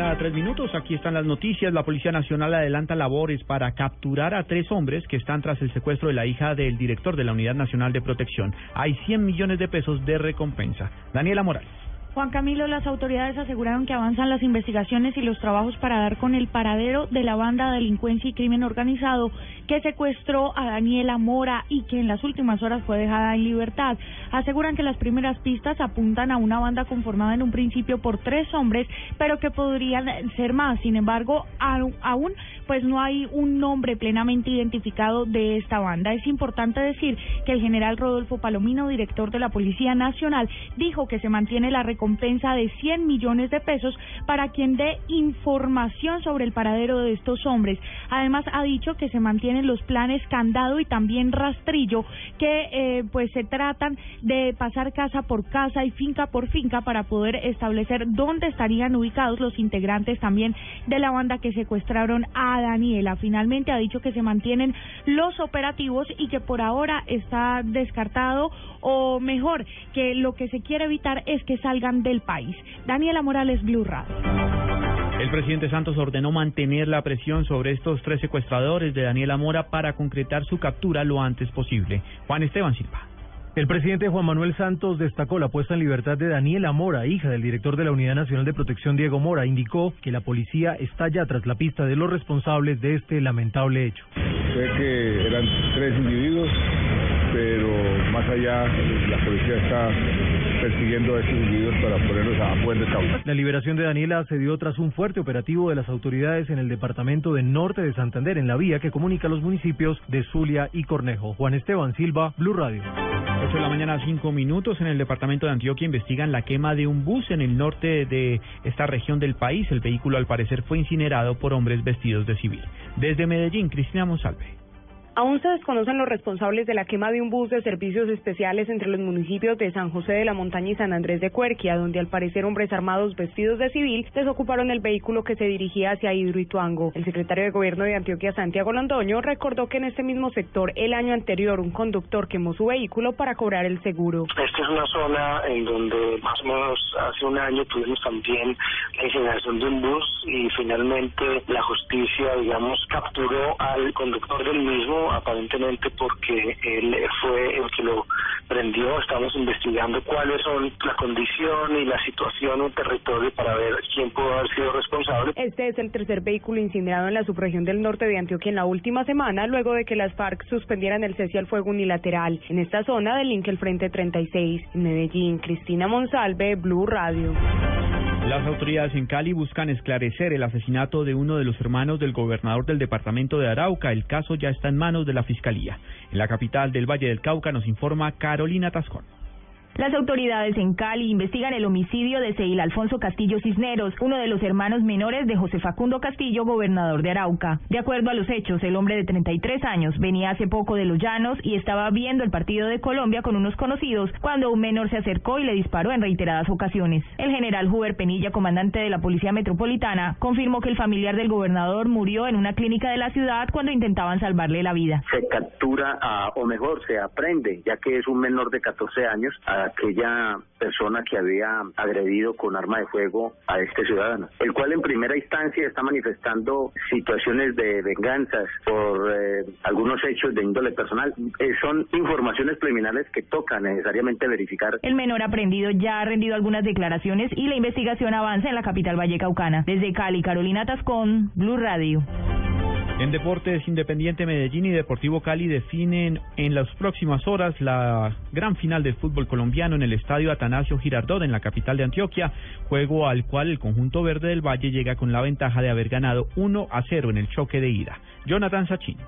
8 de la mañana 3 minutos. Aquí están las noticias. La Policía Nacional adelanta labores para capturar a tres hombres que están tras el secuestro de la hija del director de la Unidad Nacional de Protección. Hay 100 millones de pesos de recompensa. Daniela Morales. Juan Camilo, las autoridades aseguraron que avanzan las investigaciones y los trabajos para dar con el paradero de la banda de delincuencia y crimen organizado que secuestró a Daniela Mora y que en las últimas horas fue dejada en libertad. Aseguran que las primeras pistas apuntan a una banda conformada en un principio por tres hombres, pero que podrían ser más. Sin embargo, aún pues no hay un nombre plenamente identificado de esta banda. Es importante decir que el general Rodolfo Palomino, director de la Policía Nacional, dijo que se mantiene la recompensa de 100 millones de pesos para quien dé información sobre el paradero de estos hombres. Además, ha dicho que se mantienen los planes candado y también rastrillo que eh, pues se tratan de pasar casa por casa y finca por finca para poder establecer dónde estarían ubicados los integrantes también de la banda que secuestraron a Daniela. Finalmente ha dicho que se mantienen los operativos y que por ahora está descartado o mejor que lo que se quiere evitar es que salgan del país. Daniela Morales, Blue Radio. El presidente Santos ordenó mantener la presión sobre estos tres secuestradores de Daniela Mora para concretar su captura lo antes posible. Juan Esteban Silva. El presidente Juan Manuel Santos destacó la puesta en libertad de Daniela Mora, hija del director de la Unidad Nacional de Protección Diego Mora. Indicó que la policía está ya tras la pista de los responsables de este lamentable hecho. Sé que eran tres individuos, allá la policía está persiguiendo a estos individuos para ponerlos a buen causa. La liberación de Daniela se dio tras un fuerte operativo de las autoridades en el departamento de Norte de Santander, en la vía que comunica los municipios de Zulia y Cornejo. Juan Esteban Silva, Blue Radio. 8 de la mañana, 5 minutos. En el departamento de Antioquia investigan la quema de un bus en el norte de esta región del país. El vehículo, al parecer, fue incinerado por hombres vestidos de civil. Desde Medellín, Cristina Monsalve. Aún se desconocen los responsables de la quema de un bus de servicios especiales entre los municipios de San José de la Montaña y San Andrés de Cuerquia, donde al parecer hombres armados vestidos de civil desocuparon el vehículo que se dirigía hacia Hidroituango. El secretario de Gobierno de Antioquia, Santiago Londoño, recordó que en este mismo sector el año anterior un conductor quemó su vehículo para cobrar el seguro. Esta es una zona en donde más o menos hace un año tuvimos también la incineración de un bus y finalmente la justicia, digamos, capturó al conductor del mismo aparentemente porque él fue el que lo prendió. Estamos investigando cuáles son la condición y la situación en territorio para ver quién pudo haber sido responsable. Este es el tercer vehículo incinerado en la subregión del norte de Antioquia en la última semana, luego de que las FARC suspendieran el cese al fuego unilateral en esta zona del link el Frente 36. En Medellín, Cristina Monsalve, Blue Radio. Las autoridades en Cali buscan esclarecer el asesinato de uno de los hermanos del gobernador del departamento de Arauca. El caso ya está en manos de la Fiscalía. En la capital del Valle del Cauca nos informa Carolina Tascón. Las autoridades en Cali investigan el homicidio de Seil Alfonso Castillo Cisneros, uno de los hermanos menores de José Facundo Castillo, gobernador de Arauca. De acuerdo a los hechos, el hombre de 33 años venía hace poco de Los Llanos y estaba viendo el partido de Colombia con unos conocidos cuando un menor se acercó y le disparó en reiteradas ocasiones. El general Huber Penilla, comandante de la Policía Metropolitana, confirmó que el familiar del gobernador murió en una clínica de la ciudad cuando intentaban salvarle la vida. Se captura, o mejor, se aprende, ya que es un menor de 14 años, aquella persona que había agredido con arma de fuego a este ciudadano, el cual en primera instancia está manifestando situaciones de venganzas por eh, algunos hechos de índole personal. Eh, son informaciones preliminares que toca necesariamente verificar. El menor aprendido ya ha rendido algunas declaraciones y la investigación avanza en la capital vallecaucana. Desde Cali, Carolina Tascón, Blue Radio. En Deportes Independiente Medellín y Deportivo Cali definen en las próximas horas la gran final del fútbol colombiano en el estadio Atanasio Girardot en la capital de Antioquia, juego al cual el conjunto verde del Valle llega con la ventaja de haber ganado 1 a 0 en el choque de ida. Jonathan Sachin.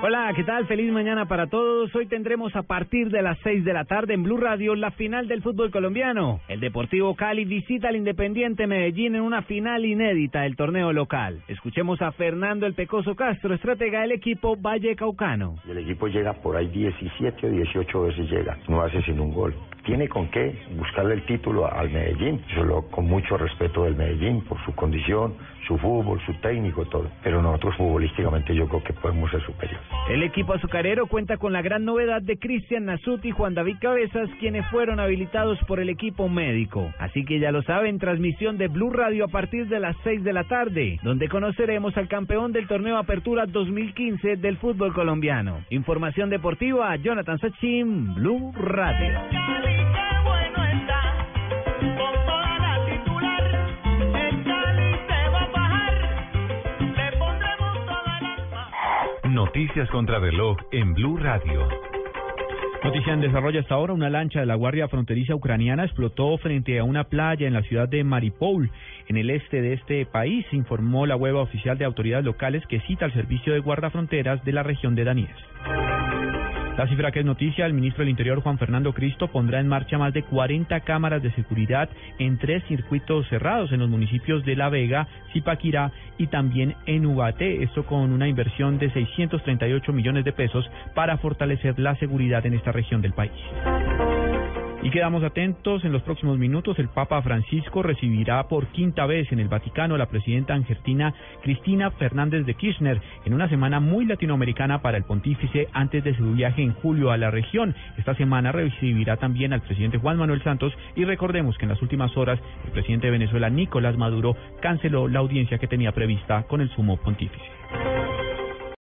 Hola, ¿qué tal? Feliz mañana para todos. Hoy tendremos a partir de las 6 de la tarde en Blue Radio la final del fútbol colombiano. El Deportivo Cali visita al Independiente Medellín en una final inédita del torneo local. Escuchemos a Fernando El Pecoso Castro, estratega del equipo Valle Caucano. El equipo llega por ahí 17 o 18 veces llega, no hace sin un gol tiene con qué buscarle el título al Medellín, solo con mucho respeto del Medellín por su condición, su fútbol, su técnico, todo. Pero nosotros futbolísticamente yo creo que podemos ser superiores. El equipo azucarero cuenta con la gran novedad de Cristian Nasut y Juan David Cabezas, quienes fueron habilitados por el equipo médico. Así que ya lo saben, transmisión de Blue Radio a partir de las 6 de la tarde, donde conoceremos al campeón del torneo Apertura 2015 del fútbol colombiano. Información deportiva, Jonathan Sachin, Blue Radio. Noticias contra reloj en Blue Radio. Noticia en desarrollo hasta ahora, una lancha de la Guardia Fronteriza Ucraniana explotó frente a una playa en la ciudad de Mariupol, en el este de este país, informó la web oficial de autoridades locales que cita al servicio de guardafronteras de la región de Donetsk. La cifra es noticia, el ministro del Interior Juan Fernando Cristo pondrá en marcha más de 40 cámaras de seguridad en tres circuitos cerrados en los municipios de La Vega, Zipaquirá y también en Ubaté, esto con una inversión de 638 millones de pesos para fortalecer la seguridad en esta región del país. Y quedamos atentos, en los próximos minutos el Papa Francisco recibirá por quinta vez en el Vaticano a la presidenta argentina Cristina Fernández de Kirchner en una semana muy latinoamericana para el pontífice antes de su viaje en julio a la región. Esta semana recibirá también al presidente Juan Manuel Santos y recordemos que en las últimas horas el presidente de Venezuela Nicolás Maduro canceló la audiencia que tenía prevista con el sumo pontífice.